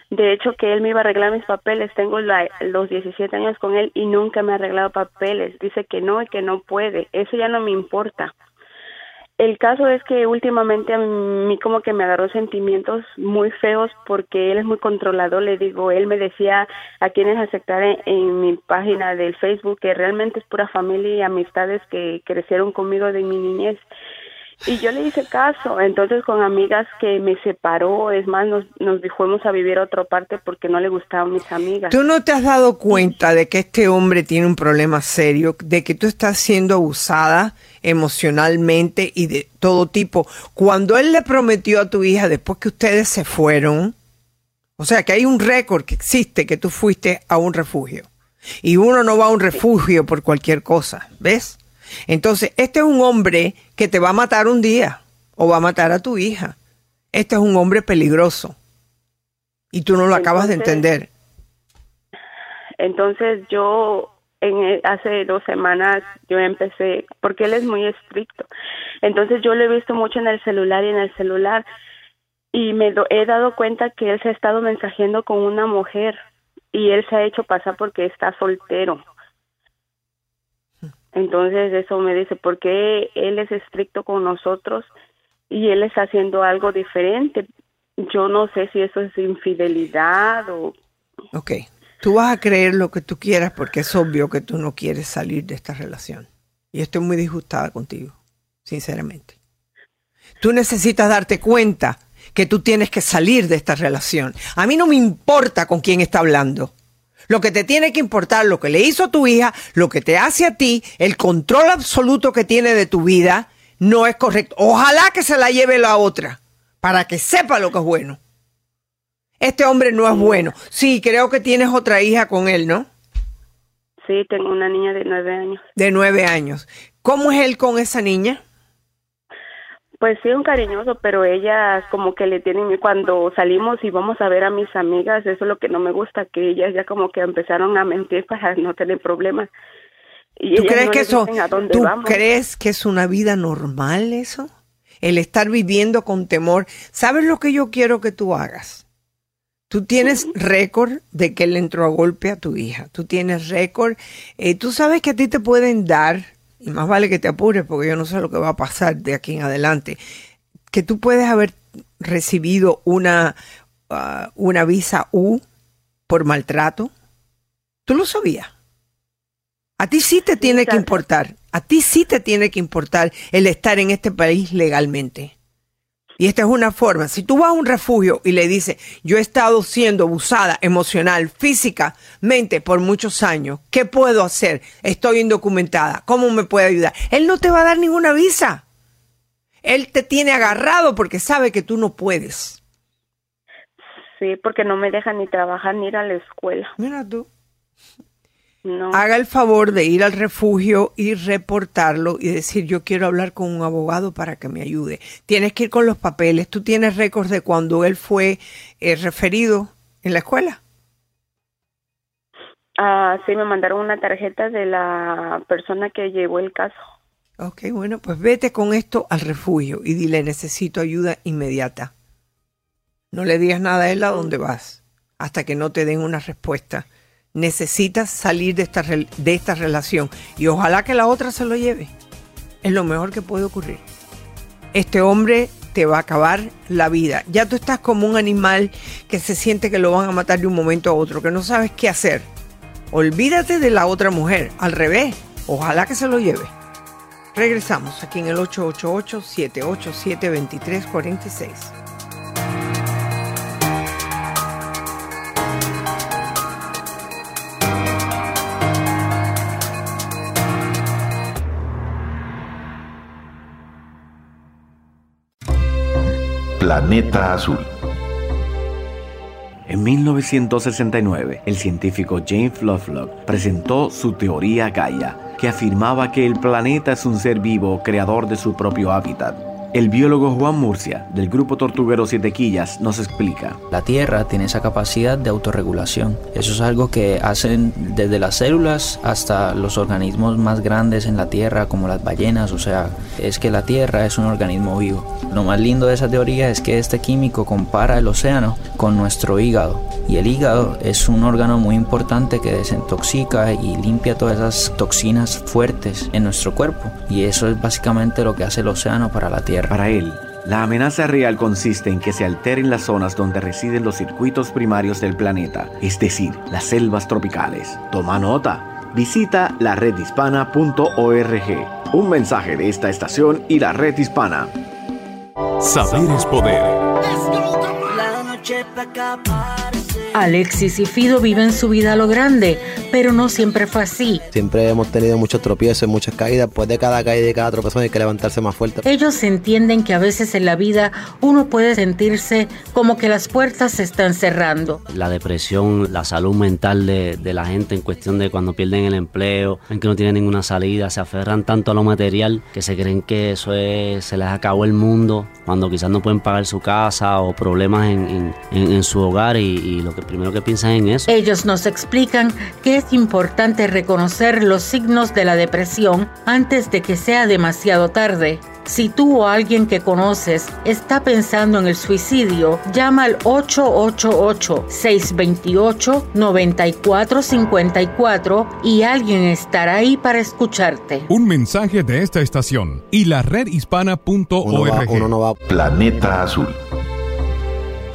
De hecho, que él me iba a arreglar mis papeles. Tengo la- los 17 años con él y nunca me ha arreglado papeles. Dice que no y que no puede. Eso ya no me importa. El caso es que últimamente a mí como que me agarró sentimientos muy feos porque él es muy controlador, le digo, él me decía a quienes aceptar en, en mi página del Facebook que realmente es pura familia y amistades que crecieron conmigo de mi niñez. Y yo le hice caso, entonces con amigas que me separó, es más, nos, nos fuimos a vivir a otra parte porque no le gustaban mis amigas. ¿Tú no te has dado cuenta de que este hombre tiene un problema serio, de que tú estás siendo abusada emocionalmente y de todo tipo? Cuando él le prometió a tu hija después que ustedes se fueron, o sea que hay un récord que existe que tú fuiste a un refugio. Y uno no va a un refugio por cualquier cosa, ¿ves? Entonces, este es un hombre que te va a matar un día o va a matar a tu hija. Este es un hombre peligroso. Y tú no lo acabas de entender. Entonces yo en e- hace dos semanas yo empecé porque él es muy estricto. Entonces yo lo he visto mucho en el celular y en el celular y me do- he dado cuenta que él se ha estado mensajeando con una mujer y él se ha hecho pasar porque está soltero. Entonces eso me dice, ¿por qué él es estricto con nosotros y él está haciendo algo diferente? Yo no sé si eso es infidelidad o Ok, tú vas a creer lo que tú quieras porque es obvio que tú no quieres salir de esta relación. Y estoy muy disgustada contigo, sinceramente. Tú necesitas darte cuenta que tú tienes que salir de esta relación. A mí no me importa con quién está hablando. Lo que te tiene que importar, lo que le hizo a tu hija, lo que te hace a ti, el control absoluto que tiene de tu vida, no es correcto. Ojalá que se la lleve la otra, para que sepa lo que es bueno. Este hombre no es bueno. Sí, creo que tienes otra hija con él, ¿no? sí, tengo una niña de nueve años. De nueve años. ¿Cómo es él con esa niña? Pues sí, un cariñoso, pero ella como que le tienen, cuando salimos y vamos a ver a mis amigas, eso es lo que no me gusta, que ellas ya como que empezaron a mentir para no tener problemas. Y ¿Tú ellas crees no que eso, tú vamos. crees que es una vida normal eso? El estar viviendo con temor. ¿Sabes lo que yo quiero que tú hagas? Tú tienes récord de que él entró a golpe a tu hija. Tú tienes récord. eh, tú sabes que a ti te pueden dar, y más vale que te apures porque yo no sé lo que va a pasar de aquí en adelante, que tú puedes haber recibido una, ah, una visa U por maltrato. ¿Tú lo sabías? A ti sí te tiene que importar, a ti sí te tiene que importar el estar en este país legalmente. Y esta es una forma, si tú vas a un refugio y le dices, yo he estado siendo abusada emocional, físicamente por muchos años, ¿qué puedo hacer? Estoy indocumentada, ¿cómo me puede ayudar? Él no te va a dar ninguna visa. Él te tiene agarrado porque sabe que tú no puedes. Sí, porque no me dejan ni trabajar ni ir a la escuela. Mira tú. No. Haga el favor de ir al refugio y reportarlo y decir yo quiero hablar con un abogado para que me ayude. Tienes que ir con los papeles. ¿Tú tienes récords de cuando él fue eh, referido en la escuela? Ah, sí, me mandaron una tarjeta de la persona que llevó el caso. Ok, bueno, pues vete con esto al refugio y dile necesito ayuda inmediata. No le digas nada a él a dónde vas hasta que no te den una respuesta. Necesitas salir de esta, de esta relación y ojalá que la otra se lo lleve. Es lo mejor que puede ocurrir. Este hombre te va a acabar la vida. Ya tú estás como un animal que se siente que lo van a matar de un momento a otro, que no sabes qué hacer. Olvídate de la otra mujer, al revés. Ojalá que se lo lleve. Regresamos aquí en el 888-787-2346. Planeta Azul. En 1969, el científico James Lovelock presentó su teoría Gaia, que afirmaba que el planeta es un ser vivo creador de su propio hábitat. El biólogo Juan Murcia, del grupo Tortuguero Siete Quillas, nos explica. La Tierra tiene esa capacidad de autorregulación. Eso es algo que hacen desde las células hasta los organismos más grandes en la Tierra, como las ballenas. O sea, es que la Tierra es un organismo vivo. Lo más lindo de esa teoría es que este químico compara el océano con nuestro hígado. Y el hígado es un órgano muy importante que desintoxica y limpia todas esas toxinas fuertes en nuestro cuerpo. Y eso es básicamente lo que hace el océano para la Tierra. Para él, la amenaza real consiste en que se alteren las zonas donde residen los circuitos primarios del planeta, es decir, las selvas tropicales. Toma nota. Visita la redhispana.org. Un mensaje de esta estación y la red hispana. Saber es poder. Alexis y Fido viven su vida a lo grande, pero no siempre fue así. Siempre hemos tenido muchos tropiezos, muchas caídas. Pues de cada caída y de cada tropezón hay que levantarse más fuerte. Ellos entienden que a veces en la vida uno puede sentirse como que las puertas se están cerrando. La depresión, la salud mental de, de la gente en cuestión de cuando pierden el empleo, en que no tienen ninguna salida, se aferran tanto a lo material que se creen que eso es, se les acabó el mundo, cuando quizás no pueden pagar su casa o problemas en, en, en, en su hogar y, y lo que primero que piensan en eso. Ellos nos explican que es importante reconocer los signos de la depresión antes de que sea demasiado tarde. Si tú o alguien que conoces está pensando en el suicidio, llama al 888-628-9454 y alguien estará ahí para escucharte. Un mensaje de esta estación y la redhispana.org. Planeta Azul.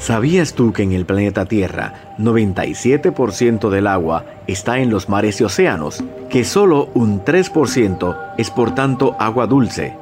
¿Sabías tú que en el planeta Tierra 97% del agua está en los mares y océanos? Que solo un 3% es por tanto agua dulce.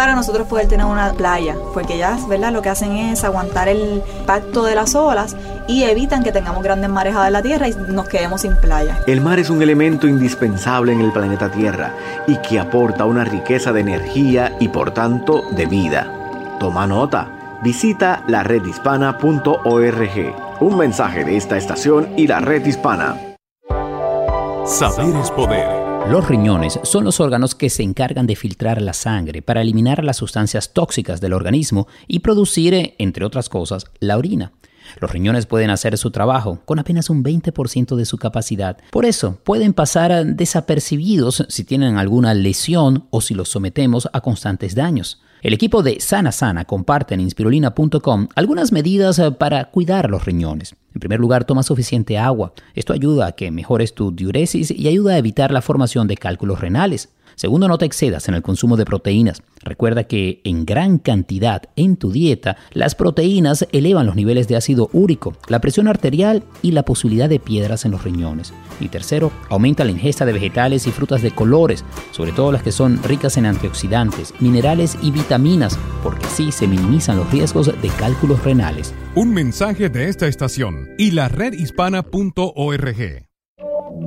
para nosotros poder tener una playa, porque ellas, ¿verdad? Lo que hacen es aguantar el impacto de las olas y evitan que tengamos grandes marejadas en la tierra y nos quedemos sin playa. El mar es un elemento indispensable en el planeta Tierra y que aporta una riqueza de energía y por tanto de vida. Toma nota. Visita la redhispana.org. Un mensaje de esta estación y la red hispana. Saber es poder. Los riñones son los órganos que se encargan de filtrar la sangre para eliminar las sustancias tóxicas del organismo y producir, entre otras cosas, la orina. Los riñones pueden hacer su trabajo con apenas un 20% de su capacidad. Por eso, pueden pasar desapercibidos si tienen alguna lesión o si los sometemos a constantes daños. El equipo de Sana Sana comparte en inspirulina.com algunas medidas eh, para cuidar los riñones. En primer lugar, toma suficiente agua. Esto ayuda a que mejores tu diuresis y ayuda a evitar la formación de cálculos renales. Segundo, no te excedas en el consumo de proteínas. Recuerda que en gran cantidad en tu dieta, las proteínas elevan los niveles de ácido úrico, la presión arterial y la posibilidad de piedras en los riñones. Y tercero, aumenta la ingesta de vegetales y frutas de colores, sobre todo las que son ricas en antioxidantes, minerales y vitaminas, porque así se minimizan los riesgos de cálculos renales. Un mensaje de esta estación y la redhispana.org.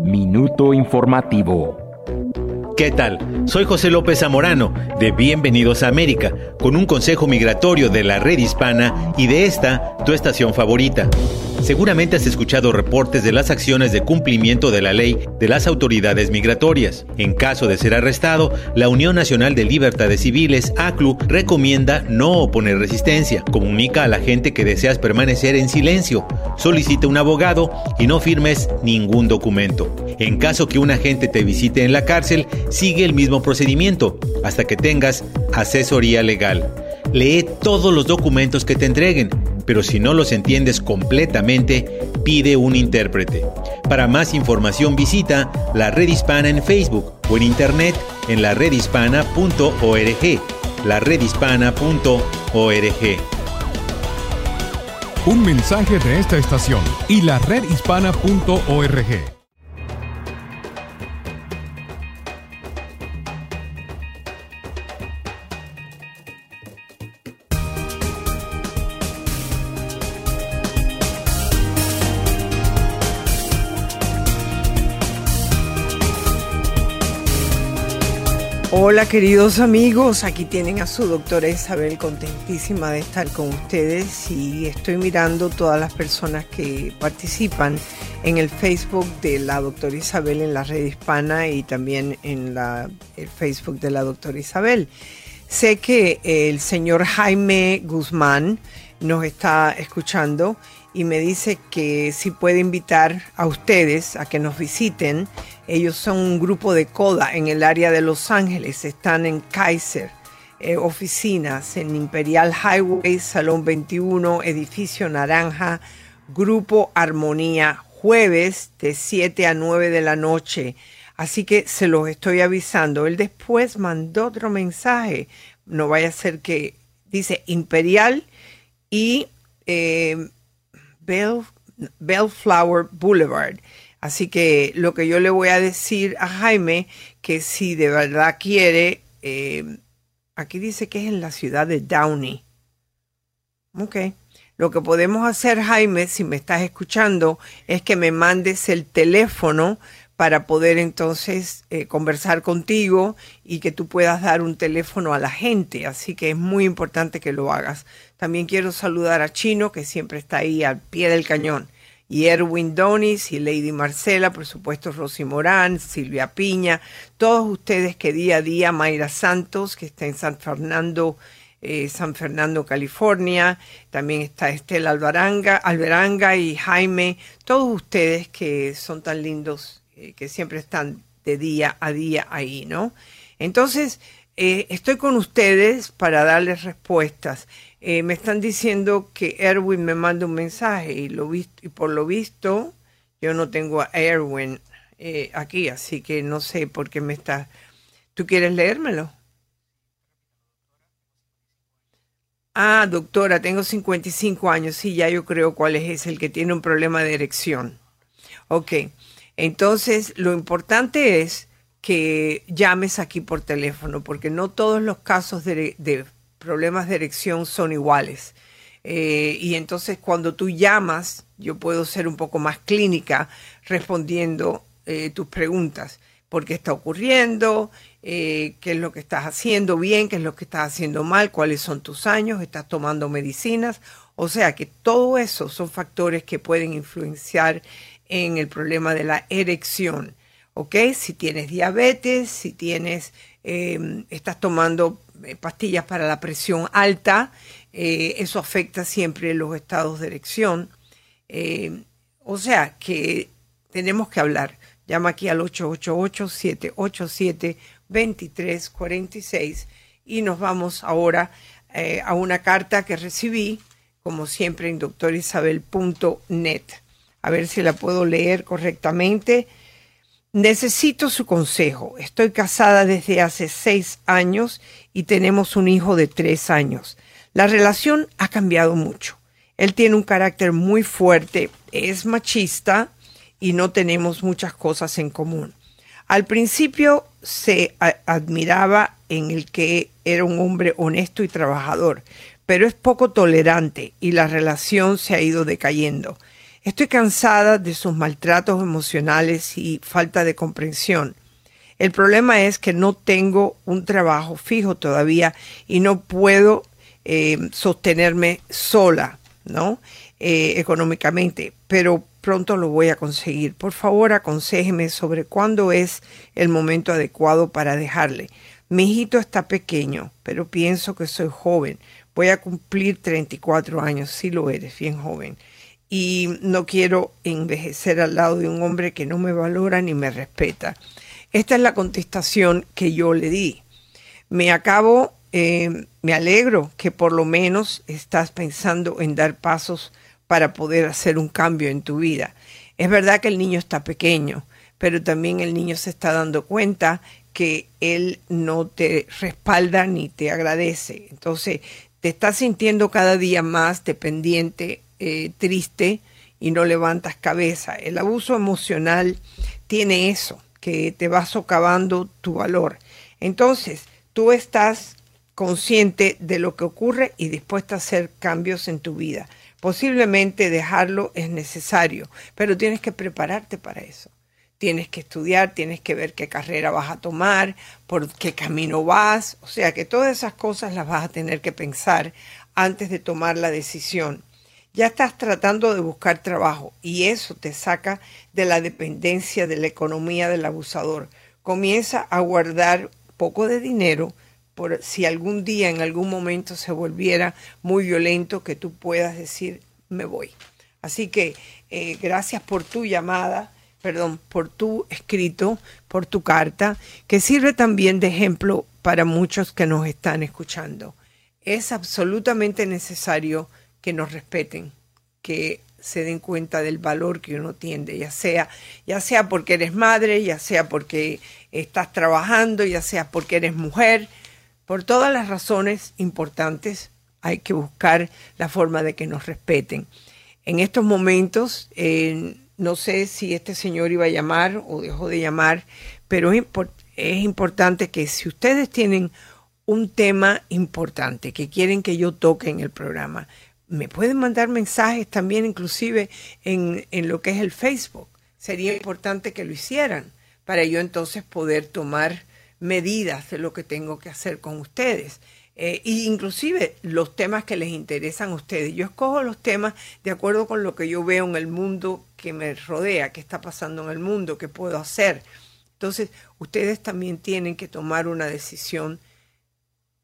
Minuto informativo. ¿Qué tal? Soy José López Zamorano de Bienvenidos a América, con un consejo migratorio de la red hispana y de esta, tu estación favorita. Seguramente has escuchado reportes de las acciones de cumplimiento de la ley de las autoridades migratorias. En caso de ser arrestado, la Unión Nacional de Libertades Civiles, ACLU, recomienda no oponer resistencia. Comunica a la gente que deseas permanecer en silencio. Solicita un abogado y no firmes ningún documento. En caso que un agente te visite en la cárcel, sigue el mismo procedimiento hasta que tengas asesoría legal. Lee todos los documentos que te entreguen, pero si no los entiendes completamente, pide un intérprete. Para más información visita la Red Hispana en Facebook o en internet en la redhispana.org. La redhispana.org. Un mensaje de esta estación y la redhispana.org. Queridos amigos, aquí tienen a su doctora Isabel, contentísima de estar con ustedes y estoy mirando todas las personas que participan en el Facebook de la doctora Isabel en la red hispana y también en la, el Facebook de la doctora Isabel. Sé que el señor Jaime Guzmán nos está escuchando y me dice que si puede invitar a ustedes a que nos visiten. Ellos son un grupo de CODA en el área de Los Ángeles, están en Kaiser, eh, oficinas en Imperial Highway, Salón 21, edificio Naranja, Grupo Armonía, jueves de 7 a 9 de la noche. Así que se los estoy avisando. Él después mandó otro mensaje. No vaya a ser que dice Imperial y eh, Bell, Bellflower Boulevard. Así que lo que yo le voy a decir a Jaime, que si de verdad quiere, eh, aquí dice que es en la ciudad de Downey. Ok. Lo que podemos hacer, Jaime, si me estás escuchando, es que me mandes el teléfono para poder entonces eh, conversar contigo y que tú puedas dar un teléfono a la gente. Así que es muy importante que lo hagas. También quiero saludar a Chino, que siempre está ahí al pie del cañón. Y Erwin Donis y Lady Marcela, por supuesto Rosy Morán, Silvia Piña, todos ustedes que día a día, Mayra Santos, que está en San Fernando, eh, San Fernando, California, también está Estela Alberanga y Jaime, todos ustedes que son tan lindos eh, que siempre están de día a día ahí, ¿no? Entonces, eh, estoy con ustedes para darles respuestas. Eh, me están diciendo que Erwin me manda un mensaje y, lo visto, y por lo visto yo no tengo a Erwin aquí, así que no sé por qué me está... ¿Tú quieres leérmelo? Ah, doctora, tengo 55 años. Sí, ya yo creo cuál es, es el que tiene un problema de erección. Ok. Entonces, lo importante es que llames aquí por teléfono, porque no todos los casos de, problemas de erección son iguales. Eh, y entonces cuando tú llamas, yo puedo ser un poco más clínica respondiendo eh, tus preguntas. ¿Por qué está ocurriendo? Eh, ¿Qué es lo que estás haciendo bien? ¿Qué es lo que estás haciendo mal? ¿Cuáles son tus años? ¿Estás tomando medicinas? O sea que todo eso son factores que pueden influenciar en el problema de la erección. ¿Ok? Si tienes diabetes, si tienes, em, estás tomando eh, pastillas para la presión alta, eh, eso afecta siempre los estados de erección. Em, o sea que tenemos que hablar. Llama aquí al 888-787-2346 y nos vamos ahora eh, a una carta que recibí, como siempre, en doctorisabel.net a ver si la puedo leer correctamente. Necesito su consejo. Estoy casada desde hace seis años y tenemos un hijo de tres años. La relación ha cambiado mucho. Él tiene un carácter muy fuerte, es machista y no tenemos muchas cosas en común. Al principio se admiraba en el que era un hombre honesto y trabajador, pero es poco tolerante y la relación se ha ido decayendo. Estoy cansada de sus maltratos emocionales y falta de comprensión. El problema es que no tengo un trabajo fijo todavía y no puedo eh, sostenerme sola, ¿no? Eh, económicamente, pero pronto lo voy a conseguir. Por favor, aconsejeme sobre cuándo es el momento adecuado para dejarle. Mi hijito está pequeño, pero pienso que soy joven. Voy a cumplir 34 años, si lo eres, bien joven y no quiero envejecer al lado de un hombre que no me valora ni me respeta. Esta es la contestación que yo le di. Me acabo, eh, me alegro que por lo menos estás pensando en dar pasos para poder hacer un cambio en tu vida. Es verdad que el niño está pequeño, pero también el niño se está dando cuenta que él no te respalda ni te agradece. Entonces, te estás sintiendo cada día más dependiente eh, triste y no levantas cabeza. El abuso emocional tiene eso, que te va socavando tu valor. Entonces, tú estás consciente de lo que ocurre y dispuesta a hacer cambios en tu vida. Posiblemente dejarlo es necesario, pero tienes que prepararte para eso. tienes que estudiar, tienes que ver qué carrera vas a tomar, por qué camino vas, o sea que todas esas cosas las vas a tener que pensar antes de tomar la decisión. Ya estás tratando de buscar trabajo y eso te saca de la dependencia de la economía del abusador. Comienza a guardar poco de dinero por si algún día, en algún momento se volviera muy violento, que tú puedas decir, me voy. Así que eh, gracias por tu llamada, perdón, por tu escrito, por tu carta, que sirve también de ejemplo para muchos que nos están escuchando. Es absolutamente necesario que nos respeten, que se den cuenta del valor que uno tiene, ya sea, ya sea porque eres madre, ya sea porque estás trabajando, ya sea porque eres mujer, por todas las razones importantes hay que buscar la forma de que nos respeten. En estos momentos, eh, no sé si este señor iba a llamar o dejó de llamar, pero es importante que si ustedes tienen un tema importante que quieren que yo toque en el programa, me pueden mandar mensajes también inclusive en, en lo que es el Facebook. Sería importante que lo hicieran para yo entonces poder tomar medidas de lo que tengo que hacer con ustedes. Eh, y inclusive los temas que les interesan a ustedes. Yo escojo los temas de acuerdo con lo que yo veo en el mundo que me rodea, qué está pasando en el mundo, qué puedo hacer. Entonces, ustedes también tienen que tomar una decisión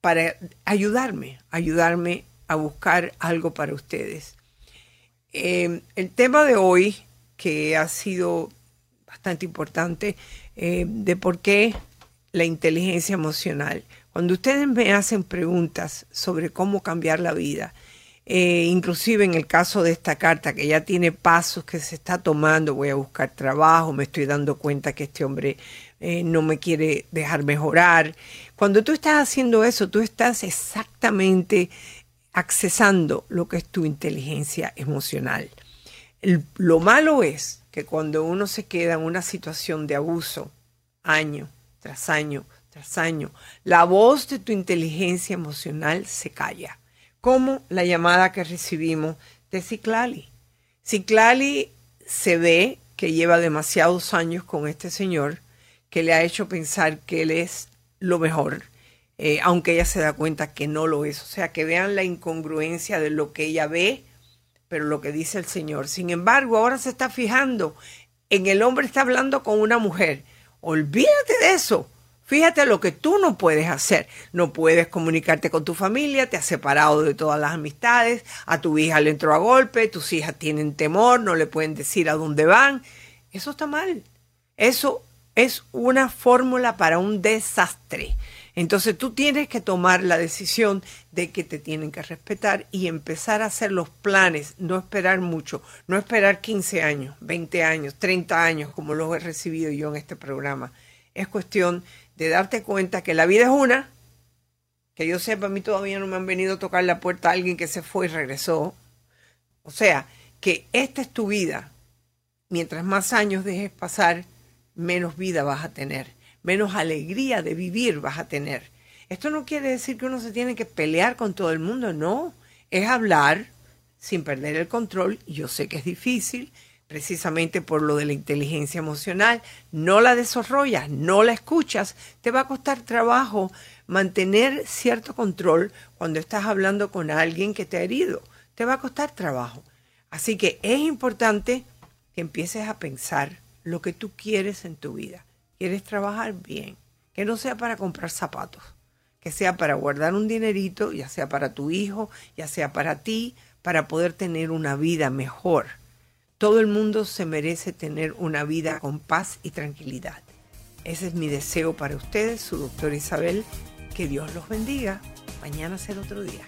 para ayudarme, ayudarme a buscar algo para ustedes. Eh, el tema de hoy, que ha sido bastante importante, eh, de por qué la inteligencia emocional. Cuando ustedes me hacen preguntas sobre cómo cambiar la vida, eh, inclusive en el caso de esta carta que ya tiene pasos que se está tomando, voy a buscar trabajo, me estoy dando cuenta que este hombre eh, no me quiere dejar mejorar. Cuando tú estás haciendo eso, tú estás exactamente accesando lo que es tu inteligencia emocional. lo malo es que cuando uno se queda en una situación de abuso, año tras año tras año, la voz de tu inteligencia emocional se calla. Como la llamada que recibimos de Ciclali. Ciclali se ve que lleva demasiados años con este señor, que le ha hecho pensar que él es lo mejor, eh, aunque ella se da cuenta que no lo es. O sea, que vean la incongruencia de lo que ella ve, pero lo que dice el Señor. Sin embargo, ahora se está fijando en el hombre está hablando con una mujer Olvídate de eso. Fíjate lo que tú no puedes hacer. No puedes comunicarte con tu familia, te has separado de todas las amistades, a tu hija le entró a golpe, tus hijas tienen temor, no le pueden decir a dónde van. Eso está mal. Eso es una fórmula para un desastre. Entonces tú tienes que tomar la decisión de que te tienen que respetar y empezar a hacer los planes, no esperar mucho, no esperar 15 años, 20 años, 30 años como los he recibido yo en este programa. Es cuestión de darte cuenta que la vida es una, que yo sepa, a mí todavía no me han venido a tocar la puerta a alguien que se fue y regresó. O sea, que esta es tu vida. Mientras más años dejes pasar, menos vida vas a tener menos alegría de vivir vas a tener. Esto no quiere decir que uno se tiene que pelear con todo el mundo, no. Es hablar sin perder el control. Yo sé que es difícil, precisamente por lo de la inteligencia emocional. No la desarrollas, no la escuchas. Te va a costar trabajo mantener cierto control cuando estás hablando con alguien que te ha herido. Te va a costar trabajo. Así que es importante que empieces a pensar lo que tú quieres en tu vida quieres trabajar bien, que no sea para comprar zapatos, que sea para guardar un dinerito, ya sea para tu hijo, ya sea para ti, para poder tener una vida mejor. Todo el mundo se merece tener una vida con paz y tranquilidad. Ese es mi deseo para ustedes, su doctor Isabel. Que Dios los bendiga. Mañana será otro día.